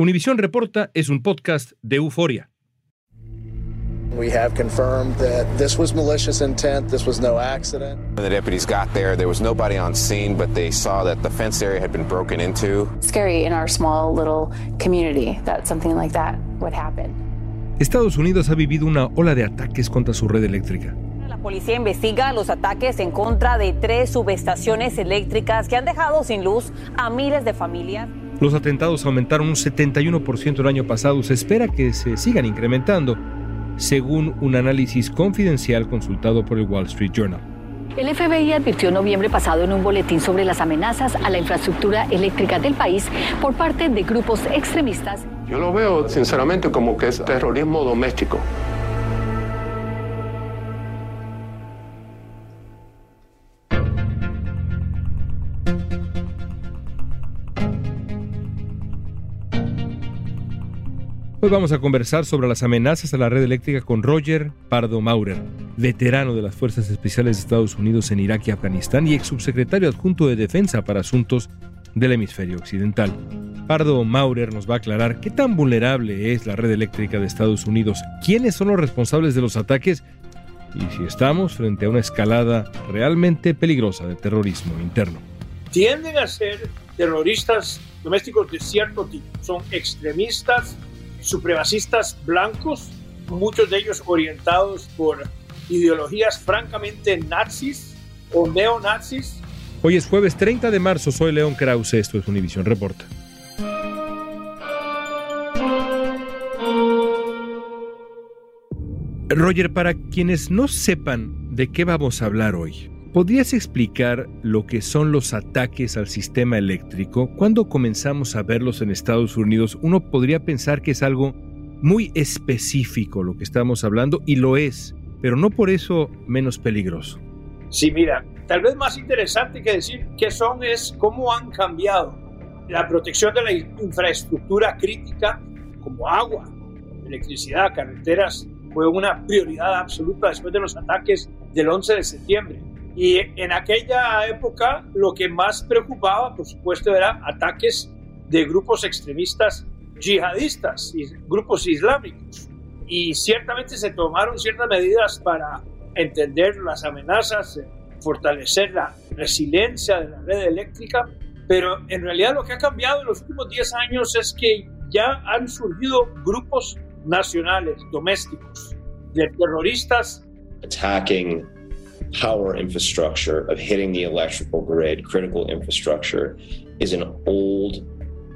Univisión Reporta es un podcast de euforia. We have confirmed that this was malicious intent. This was no accident. When the deputies got there, there was nobody on scene, but they saw that the fence area had been broken into. Scary in our small little community that something like that would happen. Estados Unidos ha vivido una ola de ataques contra su red eléctrica. La policía investiga los ataques en contra de tres subestaciones eléctricas que han dejado sin luz a miles de familias. Los atentados aumentaron un 71% el año pasado. Se espera que se sigan incrementando, según un análisis confidencial consultado por el Wall Street Journal. El FBI advirtió en noviembre pasado en un boletín sobre las amenazas a la infraestructura eléctrica del país por parte de grupos extremistas. Yo lo veo sinceramente como que es terrorismo doméstico. Hoy vamos a conversar sobre las amenazas a la red eléctrica con Roger Pardo Maurer, veterano de las Fuerzas Especiales de Estados Unidos en Irak y Afganistán y ex subsecretario adjunto de Defensa para Asuntos del Hemisferio Occidental. Pardo Maurer nos va a aclarar qué tan vulnerable es la red eléctrica de Estados Unidos, quiénes son los responsables de los ataques y si estamos frente a una escalada realmente peligrosa de terrorismo interno. Tienden a ser terroristas domésticos de cierto tipo, son extremistas supremacistas blancos, muchos de ellos orientados por ideologías francamente nazis o neonazis. Hoy es jueves 30 de marzo, soy León Krause, esto es Univision Reporta. Roger, para quienes no sepan de qué vamos a hablar hoy, ¿podrías explicar lo que son los ataques al sistema eléctrico? ¿Cuándo comenzamos a verlos en Estados Unidos? Uno podría pensar que es algo muy específico lo que estamos hablando y lo es, pero no por eso menos peligroso. Sí, mira, tal vez más interesante que decir qué son es cómo han cambiado la protección de la infraestructura crítica como agua, electricidad, carreteras, fue una prioridad absoluta después de los ataques del 11 de septiembre. Y en aquella época lo que más preocupaba, por supuesto, eran ataques de grupos extremistas yihadistas y grupos islámicos. Y ciertamente se tomaron ciertas medidas para entender las amenazas, fortalecer la resiliencia de la red eléctrica, pero en realidad lo que ha cambiado en los últimos 10 años es que ya han surgido grupos nacionales, domésticos, de terroristas. Attacking power infrastructure, of hitting the electrical grid, critical infrastructure, is an old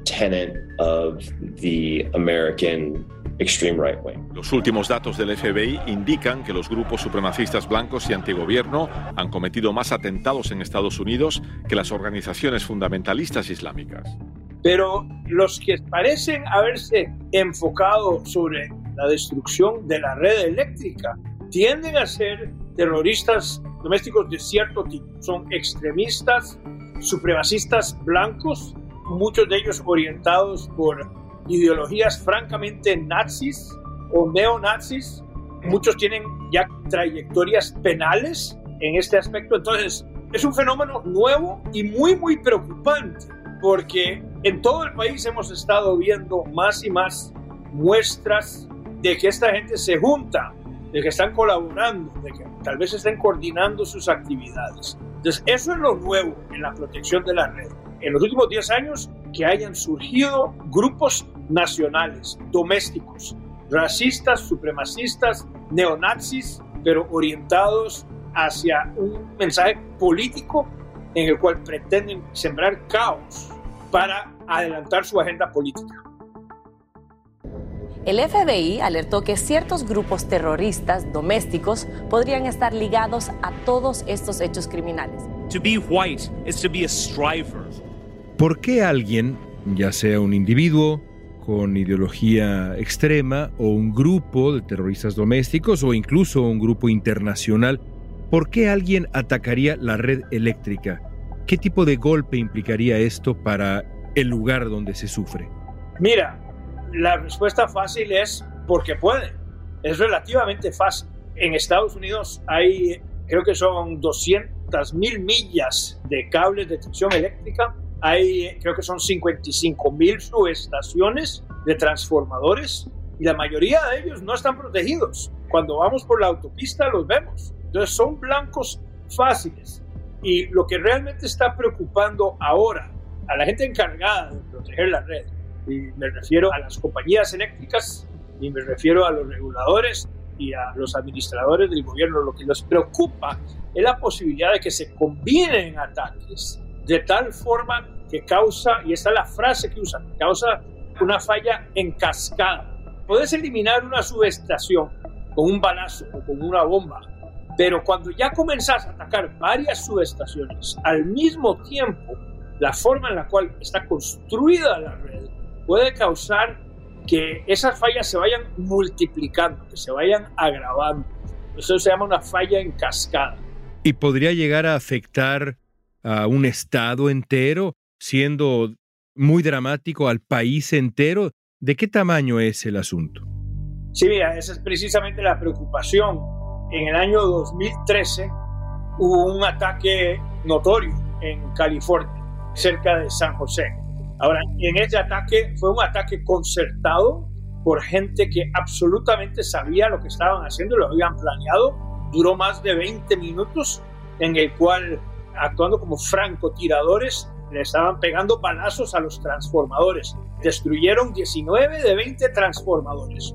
tenet of the American extreme right wing. Los últimos datos del FBI indican que los grupos supremacistas blancos y antigobierno han cometido más atentados en Estados Unidos que las organizaciones fundamentalistas islámicas. Pero los que parecen haberse enfocado sobre la destrucción de la red eléctrica tienden a ser terroristas domésticos de cierto tipo. Son extremistas, supremacistas blancos muchos de ellos orientados por ideologías francamente nazis o neonazis. Muchos tienen ya trayectorias penales en este aspecto. Entonces, es un fenómeno nuevo y muy, muy preocupante, porque en todo el país hemos estado viendo más y más muestras de que esta gente se junta, de que están colaborando, de que tal vez estén coordinando sus actividades. Entonces, eso es lo nuevo en la protección de la red. En los últimos 10 años, que hayan surgido grupos nacionales, domésticos, racistas, supremacistas, neonazis, pero orientados hacia un mensaje político en el cual pretenden sembrar caos para adelantar su agenda política. El FBI alertó que ciertos grupos terroristas domésticos podrían estar ligados a todos estos hechos criminales. To be white is to be a striver. ¿Por qué alguien, ya sea un individuo con ideología extrema o un grupo de terroristas domésticos o incluso un grupo internacional, ¿por qué alguien atacaría la red eléctrica? ¿Qué tipo de golpe implicaría esto para el lugar donde se sufre? Mira, la respuesta fácil es porque puede. Es relativamente fácil. En Estados Unidos hay, creo que son 200 mil millas de cables de tensión eléctrica. Hay, creo que son 55 mil subestaciones de transformadores y la mayoría de ellos no están protegidos. Cuando vamos por la autopista los vemos. Entonces son blancos fáciles. Y lo que realmente está preocupando ahora a la gente encargada de proteger la red y me refiero a las compañías eléctricas y me refiero a los reguladores y a los administradores del gobierno. Lo que les preocupa es la posibilidad de que se combinen ataques de tal forma que causa, y esta es la frase que usan, causa una falla en cascada. Puedes eliminar una subestación con un balazo o con una bomba, pero cuando ya comenzás a atacar varias subestaciones al mismo tiempo, la forma en la cual está construida la red puede causar que esas fallas se vayan multiplicando, que se vayan agravando. Eso se llama una falla en cascada. ¿Y podría llegar a afectar a un estado entero, siendo muy dramático al país entero? ¿De qué tamaño es el asunto? Sí, mira, esa es precisamente la preocupación. En el año 2013 hubo un ataque notorio en California, cerca de San José Ahora, en ese ataque fue un ataque concertado por gente que absolutamente sabía lo que estaban haciendo, lo habían planeado. Duró más de 20 minutos en el cual, actuando como francotiradores, le estaban pegando balazos a los transformadores. Destruyeron 19 de 20 transformadores.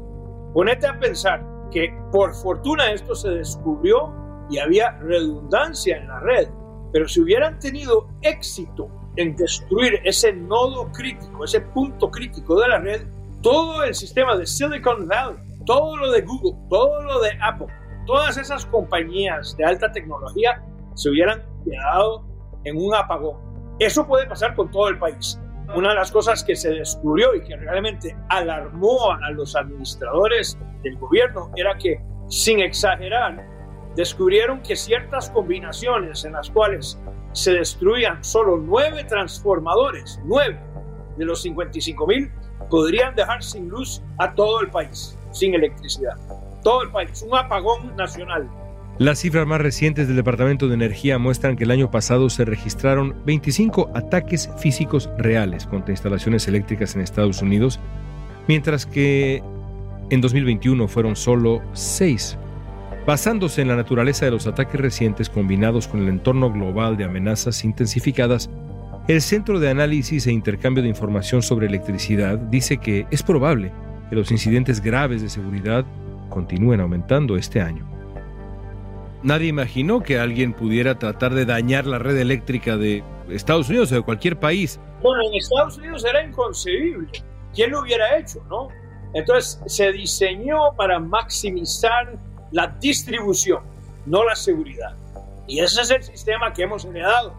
Ponete a pensar que por fortuna esto se descubrió y había redundancia en la red, pero si hubieran tenido éxito en destruir ese nodo crítico, ese punto crítico de la red, todo el sistema de Silicon Valley, todo lo de Google, todo lo de Apple, todas esas compañías de alta tecnología se hubieran quedado en un apagón. Eso puede pasar con todo el país. Una de las cosas que se descubrió y que realmente alarmó a los administradores del gobierno era que, sin exagerar, descubrieron que ciertas combinaciones en las cuales se destruían solo nueve transformadores, nueve de los 55 mil, podrían dejar sin luz a todo el país, sin electricidad. Todo el país, un apagón nacional. Las cifras más recientes del Departamento de Energía muestran que el año pasado se registraron 25 ataques físicos reales contra instalaciones eléctricas en Estados Unidos, mientras que en 2021 fueron solo 6 Basándose en la naturaleza de los ataques recientes combinados con el entorno global de amenazas intensificadas, el Centro de Análisis e Intercambio de Información sobre Electricidad dice que es probable que los incidentes graves de seguridad continúen aumentando este año. Nadie imaginó que alguien pudiera tratar de dañar la red eléctrica de Estados Unidos o de cualquier país. Bueno, en Estados Unidos era inconcebible. ¿Quién lo hubiera hecho, no? Entonces se diseñó para maximizar la distribución, no la seguridad. Y ese es el sistema que hemos heredado.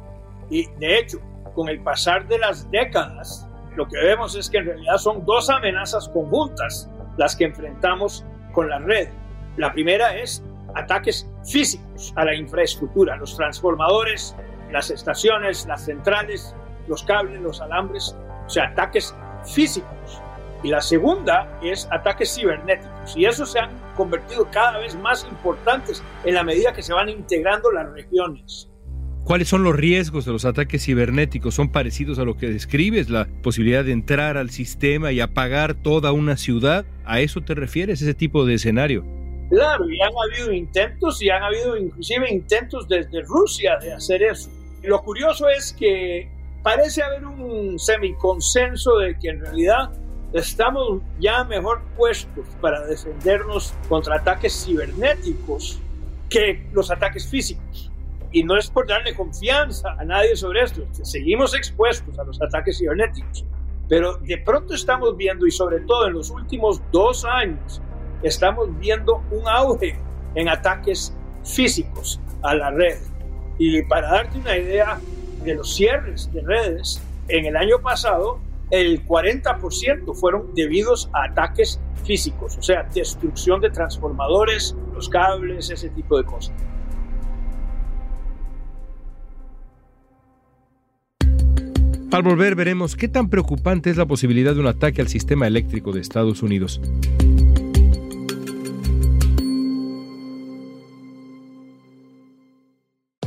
Y de hecho, con el pasar de las décadas, lo que vemos es que en realidad son dos amenazas conjuntas las que enfrentamos con la red. La primera es ataques físicos a la infraestructura, los transformadores, las estaciones, las centrales, los cables, los alambres, o sea, ataques físicos. Y la segunda es ataques cibernéticos. Y esos se han convertido cada vez más importantes en la medida que se van integrando las regiones. ¿Cuáles son los riesgos de los ataques cibernéticos? ¿Son parecidos a lo que describes? ¿La posibilidad de entrar al sistema y apagar toda una ciudad? ¿A eso te refieres, ese tipo de escenario? Claro, y han habido intentos y han habido inclusive intentos desde Rusia de hacer eso. Lo curioso es que parece haber un semiconsenso de que en realidad estamos ya mejor puestos para defendernos contra ataques cibernéticos que los ataques físicos. Y no es por darle confianza a nadie sobre esto, seguimos expuestos a los ataques cibernéticos, pero de pronto estamos viendo, y sobre todo en los últimos dos años, estamos viendo un auge en ataques físicos a la red. Y para darte una idea de los cierres de redes, en el año pasado el 40% fueron debidos a ataques físicos, o sea, destrucción de transformadores, los cables, ese tipo de cosas. Al volver veremos qué tan preocupante es la posibilidad de un ataque al sistema eléctrico de Estados Unidos.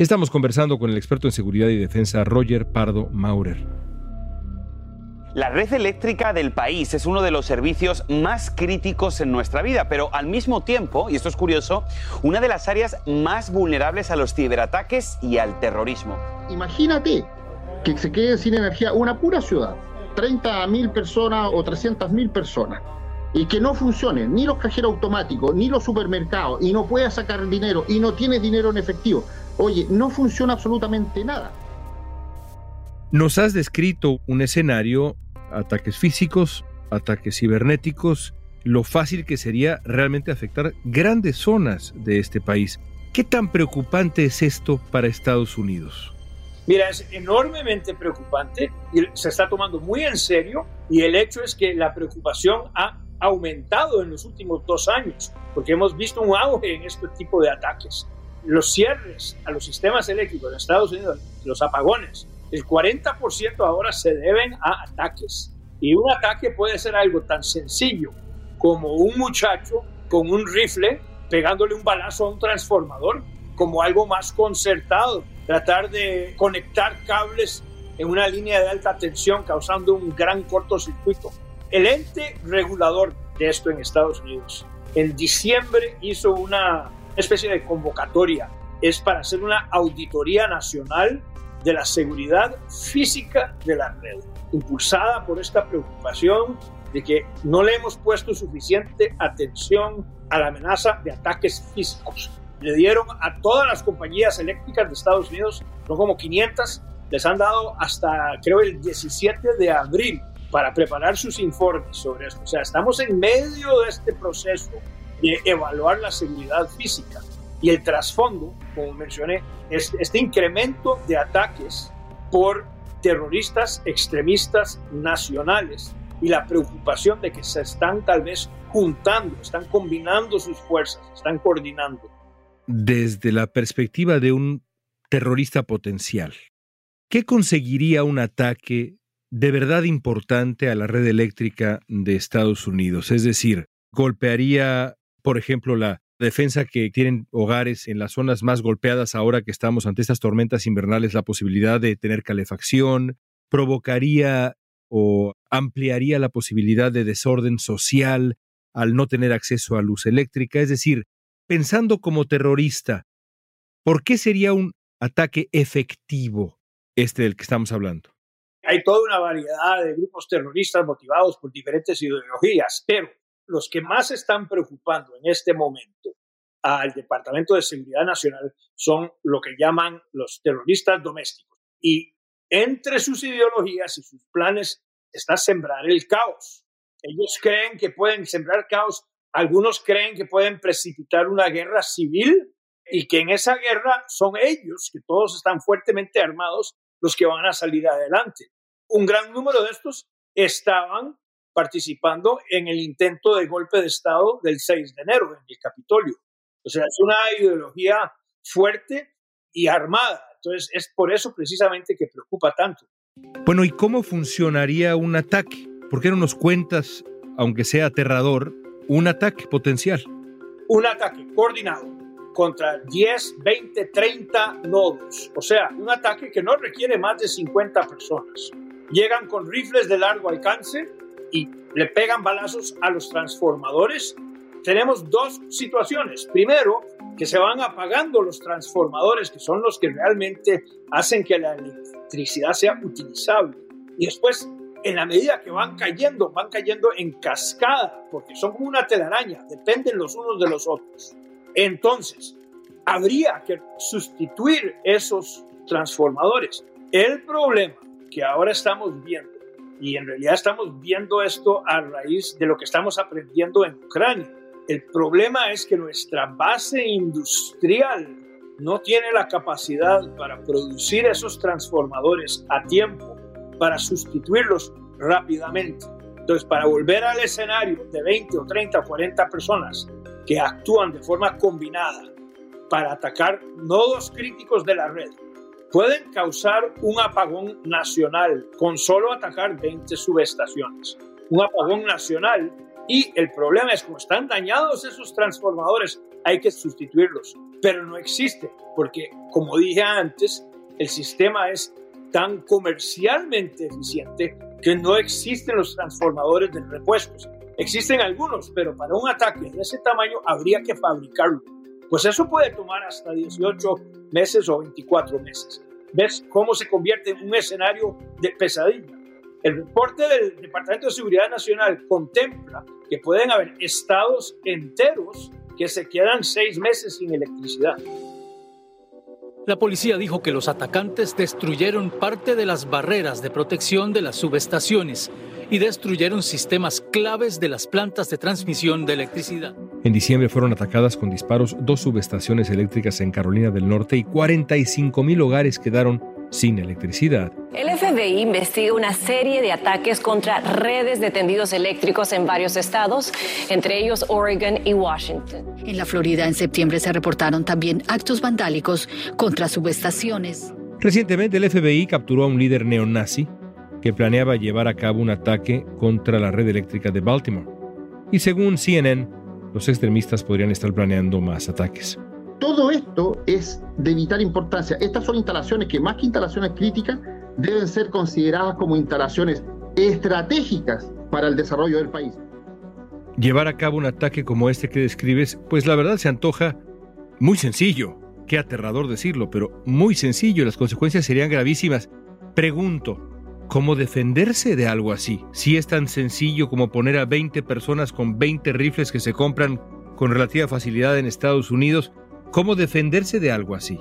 Estamos conversando con el experto en seguridad y defensa Roger Pardo Maurer. La red eléctrica del país es uno de los servicios más críticos en nuestra vida, pero al mismo tiempo, y esto es curioso, una de las áreas más vulnerables a los ciberataques y al terrorismo. Imagínate que se quede sin energía una pura ciudad, 30 mil personas o 300 mil personas, y que no funcionen ni los cajeros automáticos, ni los supermercados, y no pueda sacar dinero, y no tiene dinero en efectivo. Oye, no funciona absolutamente nada. Nos has descrito un escenario, ataques físicos, ataques cibernéticos, lo fácil que sería realmente afectar grandes zonas de este país. ¿Qué tan preocupante es esto para Estados Unidos? Mira, es enormemente preocupante y se está tomando muy en serio y el hecho es que la preocupación ha aumentado en los últimos dos años porque hemos visto un auge en este tipo de ataques los cierres a los sistemas eléctricos en Estados Unidos, los apagones, el 40% ahora se deben a ataques. Y un ataque puede ser algo tan sencillo como un muchacho con un rifle pegándole un balazo a un transformador, como algo más concertado, tratar de conectar cables en una línea de alta tensión causando un gran cortocircuito. El ente regulador de esto en Estados Unidos en diciembre hizo una especie de convocatoria. Es para hacer una auditoría nacional de la seguridad física de la red, impulsada por esta preocupación de que no le hemos puesto suficiente atención a la amenaza de ataques físicos. Le dieron a todas las compañías eléctricas de Estados Unidos, no como 500, les han dado hasta creo el 17 de abril para preparar sus informes sobre esto. O sea, estamos en medio de este proceso de evaluar la seguridad física. Y el trasfondo, como mencioné, es este incremento de ataques por terroristas extremistas nacionales y la preocupación de que se están tal vez juntando, están combinando sus fuerzas, están coordinando. Desde la perspectiva de un terrorista potencial, ¿qué conseguiría un ataque de verdad importante a la red eléctrica de Estados Unidos? Es decir, golpearía por ejemplo, la defensa que tienen hogares en las zonas más golpeadas ahora que estamos ante estas tormentas invernales, la posibilidad de tener calefacción, provocaría o ampliaría la posibilidad de desorden social al no tener acceso a luz eléctrica. Es decir, pensando como terrorista, ¿por qué sería un ataque efectivo este del que estamos hablando? Hay toda una variedad de grupos terroristas motivados por diferentes ideologías, pero los que más están preocupando en este momento al Departamento de Seguridad Nacional son lo que llaman los terroristas domésticos. Y entre sus ideologías y sus planes está sembrar el caos. Ellos creen que pueden sembrar caos, algunos creen que pueden precipitar una guerra civil y que en esa guerra son ellos, que todos están fuertemente armados, los que van a salir adelante. Un gran número de estos estaban participando en el intento de golpe de Estado del 6 de enero en el Capitolio. O sea, es una ideología fuerte y armada. Entonces, es por eso precisamente que preocupa tanto. Bueno, ¿y cómo funcionaría un ataque? ¿Por qué no nos cuentas, aunque sea aterrador, un ataque potencial? Un ataque coordinado contra 10, 20, 30 nodos. O sea, un ataque que no requiere más de 50 personas. Llegan con rifles de largo alcance y le pegan balazos a los transformadores. Tenemos dos situaciones. Primero, que se van apagando los transformadores, que son los que realmente hacen que la electricidad sea utilizable. Y después, en la medida que van cayendo, van cayendo en cascada, porque son como una telaraña, dependen los unos de los otros. Entonces, habría que sustituir esos transformadores. El problema que ahora estamos viendo, y en realidad estamos viendo esto a raíz de lo que estamos aprendiendo en Ucrania, el problema es que nuestra base industrial no tiene la capacidad para producir esos transformadores a tiempo, para sustituirlos rápidamente. Entonces, para volver al escenario de 20 o 30 o 40 personas que actúan de forma combinada para atacar nodos críticos de la red, pueden causar un apagón nacional con solo atacar 20 subestaciones. Un apagón nacional y el problema es como están dañados esos transformadores, hay que sustituirlos. Pero no existe, porque como dije antes, el sistema es tan comercialmente eficiente que no existen los transformadores de repuestos. Existen algunos, pero para un ataque de ese tamaño habría que fabricarlo. Pues eso puede tomar hasta 18 meses o 24 meses. ¿Ves cómo se convierte en un escenario de pesadilla? El reporte del Departamento de Seguridad Nacional contempla que pueden haber estados enteros que se quedan seis meses sin electricidad. La policía dijo que los atacantes destruyeron parte de las barreras de protección de las subestaciones y destruyeron sistemas claves de las plantas de transmisión de electricidad. En diciembre fueron atacadas con disparos dos subestaciones eléctricas en Carolina del Norte y 45 mil hogares quedaron sin electricidad. El FBI investiga una serie de ataques contra redes de tendidos eléctricos en varios estados, entre ellos Oregon y Washington. En la Florida en septiembre se reportaron también actos vandálicos contra subestaciones. Recientemente el FBI capturó a un líder neonazi que planeaba llevar a cabo un ataque contra la red eléctrica de Baltimore. Y según CNN, los extremistas podrían estar planeando más ataques. Todo esto es de vital importancia. Estas son instalaciones que más que instalaciones críticas deben ser consideradas como instalaciones estratégicas para el desarrollo del país. Llevar a cabo un ataque como este que describes, pues la verdad se antoja muy sencillo. Qué aterrador decirlo, pero muy sencillo. Las consecuencias serían gravísimas. Pregunto, ¿cómo defenderse de algo así? Si es tan sencillo como poner a 20 personas con 20 rifles que se compran con relativa facilidad en Estados Unidos ¿Cómo defenderse de algo así?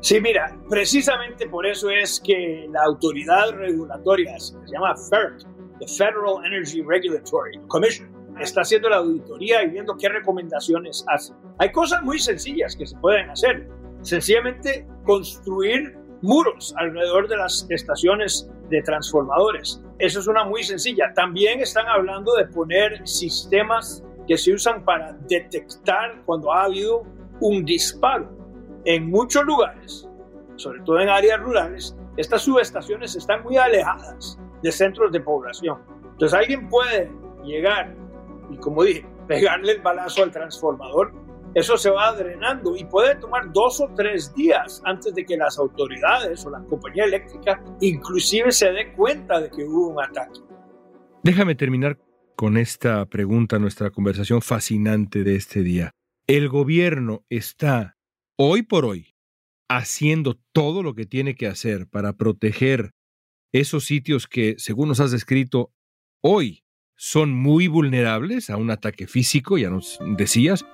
Sí, mira, precisamente por eso es que la autoridad regulatoria, se llama FERC, the Federal Energy Regulatory Commission, está haciendo la auditoría y viendo qué recomendaciones hace. Hay cosas muy sencillas que se pueden hacer. Sencillamente construir muros alrededor de las estaciones de transformadores. Eso es una muy sencilla. También están hablando de poner sistemas que se usan para detectar cuando ha habido un disparo. En muchos lugares, sobre todo en áreas rurales, estas subestaciones están muy alejadas de centros de población. Entonces alguien puede llegar y, como dije, pegarle el balazo al transformador eso se va drenando y puede tomar dos o tres días antes de que las autoridades o la compañía eléctrica inclusive se dé cuenta de que hubo un ataque. Déjame terminar con esta pregunta, nuestra conversación fascinante de este día. ¿El gobierno está hoy por hoy haciendo todo lo que tiene que hacer para proteger esos sitios que, según nos has descrito, hoy son muy vulnerables a un ataque físico, ya nos decías.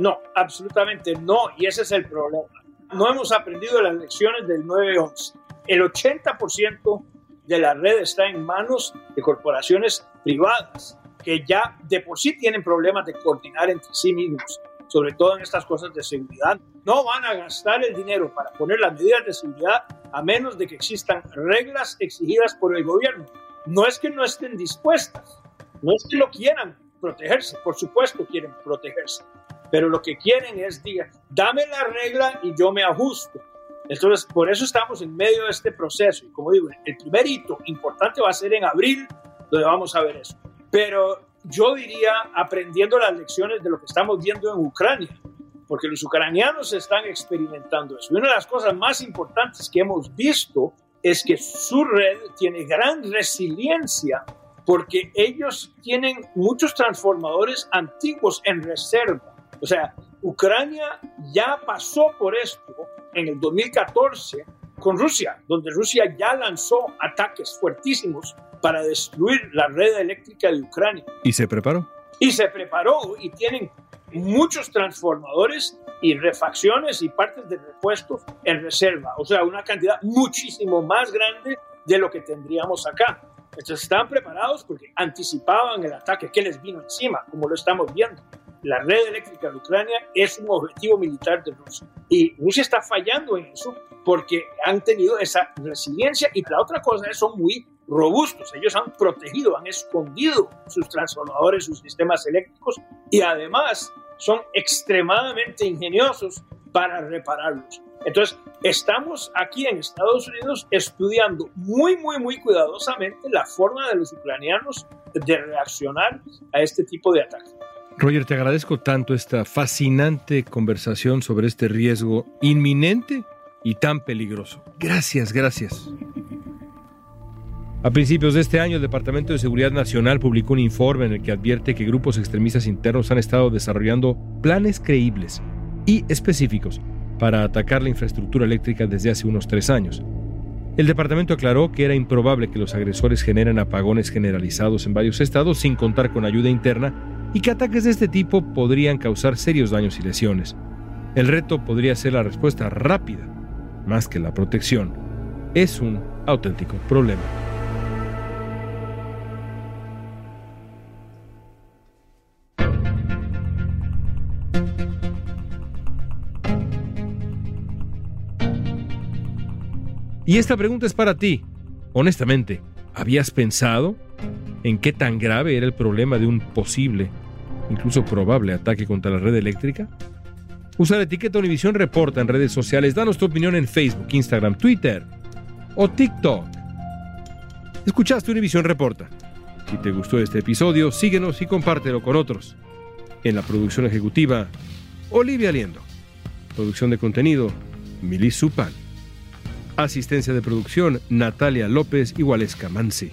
No, absolutamente no, y ese es el problema. No hemos aprendido las lecciones del 9-11. El 80% de la red está en manos de corporaciones privadas que ya de por sí tienen problemas de coordinar entre sí mismos, sobre todo en estas cosas de seguridad. No van a gastar el dinero para poner las medidas de seguridad a menos de que existan reglas exigidas por el gobierno. No es que no estén dispuestas, no es que lo quieran protegerse, por supuesto quieren protegerse, pero lo que quieren es, diga, dame la regla y yo me ajusto. Entonces, por eso estamos en medio de este proceso. Y como digo, el primer hito importante va a ser en abril, donde vamos a ver eso. Pero yo diría aprendiendo las lecciones de lo que estamos viendo en Ucrania, porque los ucranianos están experimentando eso. Y una de las cosas más importantes que hemos visto es que su red tiene gran resiliencia porque ellos tienen muchos transformadores antiguos en reserva. O sea, Ucrania ya pasó por esto en el 2014 con Rusia, donde Rusia ya lanzó ataques fuertísimos para destruir la red eléctrica de Ucrania. ¿Y se preparó? Y se preparó y tienen muchos transformadores y refacciones y partes de repuestos en reserva, o sea, una cantidad muchísimo más grande de lo que tendríamos acá. Entonces estaban preparados porque anticipaban el ataque que les vino encima, como lo estamos viendo. La red eléctrica de Ucrania es un objetivo militar de Rusia y Rusia está fallando en eso porque han tenido esa resiliencia y la otra cosa es son muy robustos. Ellos han protegido, han escondido sus transformadores, sus sistemas eléctricos y además son extremadamente ingeniosos para repararlos. Entonces, estamos aquí en Estados Unidos estudiando muy, muy, muy cuidadosamente la forma de los ucranianos de reaccionar a este tipo de ataques. Roger, te agradezco tanto esta fascinante conversación sobre este riesgo inminente y tan peligroso. Gracias, gracias. A principios de este año, el Departamento de Seguridad Nacional publicó un informe en el que advierte que grupos extremistas internos han estado desarrollando planes creíbles y específicos para atacar la infraestructura eléctrica desde hace unos tres años. El departamento aclaró que era improbable que los agresores generen apagones generalizados en varios estados sin contar con ayuda interna y que ataques de este tipo podrían causar serios daños y lesiones. El reto podría ser la respuesta rápida, más que la protección. Es un auténtico problema. Y esta pregunta es para ti. Honestamente, ¿habías pensado en qué tan grave era el problema de un posible, incluso probable ataque contra la red eléctrica? Usa la etiqueta Univisión Reporta en redes sociales. Danos tu opinión en Facebook, Instagram, Twitter o TikTok. Escuchaste Univisión Reporta. Si te gustó este episodio, síguenos y compártelo con otros. En la producción ejecutiva, Olivia Liendo. Producción de contenido, Milis Supal. Asistencia de producción, Natalia López y Mansi.